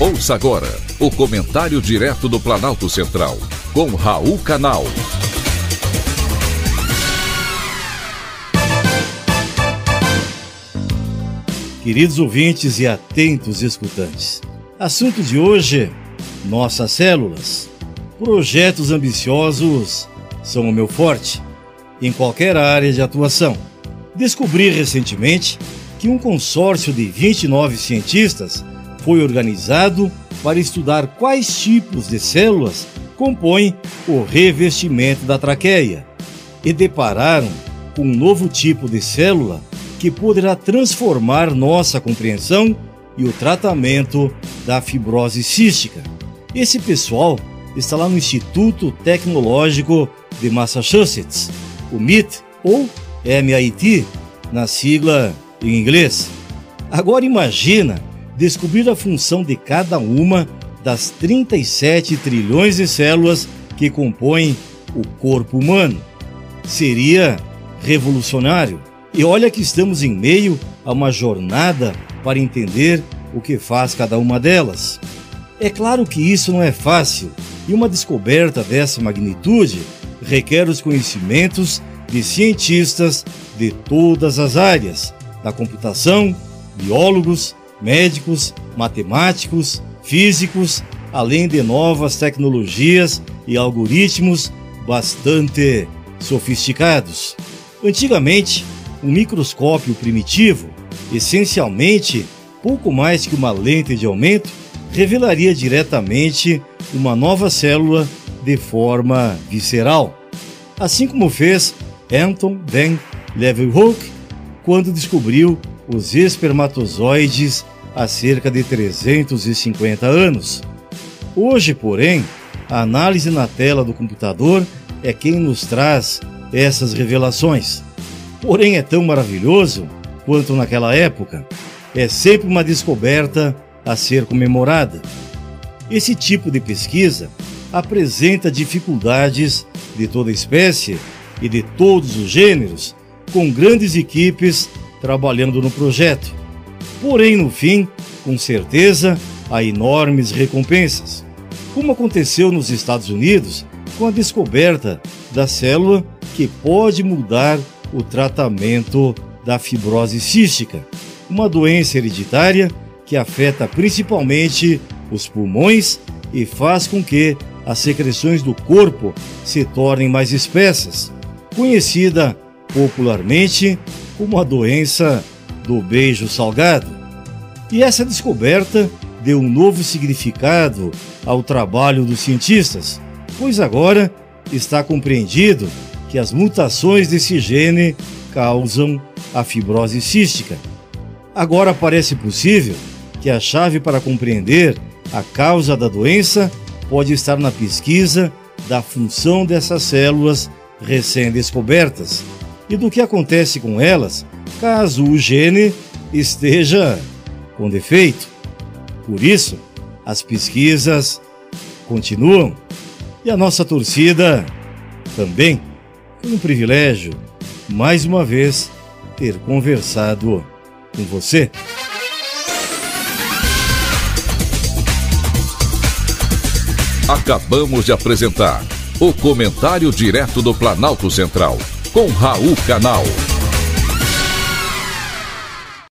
Ouça agora o comentário direto do Planalto Central, com Raul Canal. Queridos ouvintes e atentos escutantes, assunto de hoje: nossas células. Projetos ambiciosos são o meu forte, em qualquer área de atuação. Descobri recentemente que um consórcio de 29 cientistas foi organizado para estudar quais tipos de células compõem o revestimento da traqueia e depararam com um novo tipo de célula que poderá transformar nossa compreensão e o tratamento da fibrose cística. Esse pessoal está lá no Instituto Tecnológico de Massachusetts, o MIT ou MIT, na sigla em inglês. Agora imagina descobrir a função de cada uma das 37 trilhões de células que compõem o corpo humano. Seria revolucionário. E olha que estamos em meio a uma jornada para entender o que faz cada uma delas. É claro que isso não é fácil, e uma descoberta dessa magnitude requer os conhecimentos de cientistas de todas as áreas, da computação, biólogos, médicos, matemáticos, físicos, além de novas tecnologias e algoritmos bastante sofisticados. Antigamente, um microscópio primitivo, essencialmente pouco mais que uma lente de aumento, revelaria diretamente uma nova célula de forma visceral, assim como fez Anton van Leeuwenhoek quando descobriu os espermatozoides há cerca de 350 anos. Hoje, porém, a análise na tela do computador é quem nos traz essas revelações. Porém, é tão maravilhoso quanto naquela época. É sempre uma descoberta a ser comemorada. Esse tipo de pesquisa apresenta dificuldades de toda espécie e de todos os gêneros, com grandes equipes trabalhando no projeto. Porém, no fim, com certeza, há enormes recompensas, como aconteceu nos Estados Unidos com a descoberta da célula que pode mudar o tratamento da fibrose cística, uma doença hereditária que afeta principalmente os pulmões e faz com que as secreções do corpo se tornem mais espessas, conhecida popularmente como a doença do beijo salgado. E essa descoberta deu um novo significado ao trabalho dos cientistas, pois agora está compreendido que as mutações desse gene causam a fibrose cística. Agora parece possível que a chave para compreender a causa da doença pode estar na pesquisa da função dessas células recém-descobertas e do que acontece com elas caso o gene esteja com defeito. Por isso, as pesquisas continuam e a nossa torcida também. Foi um privilégio, mais uma vez, ter conversado com você. Acabamos de apresentar o Comentário Direto do Planalto Central, com Raul Canal.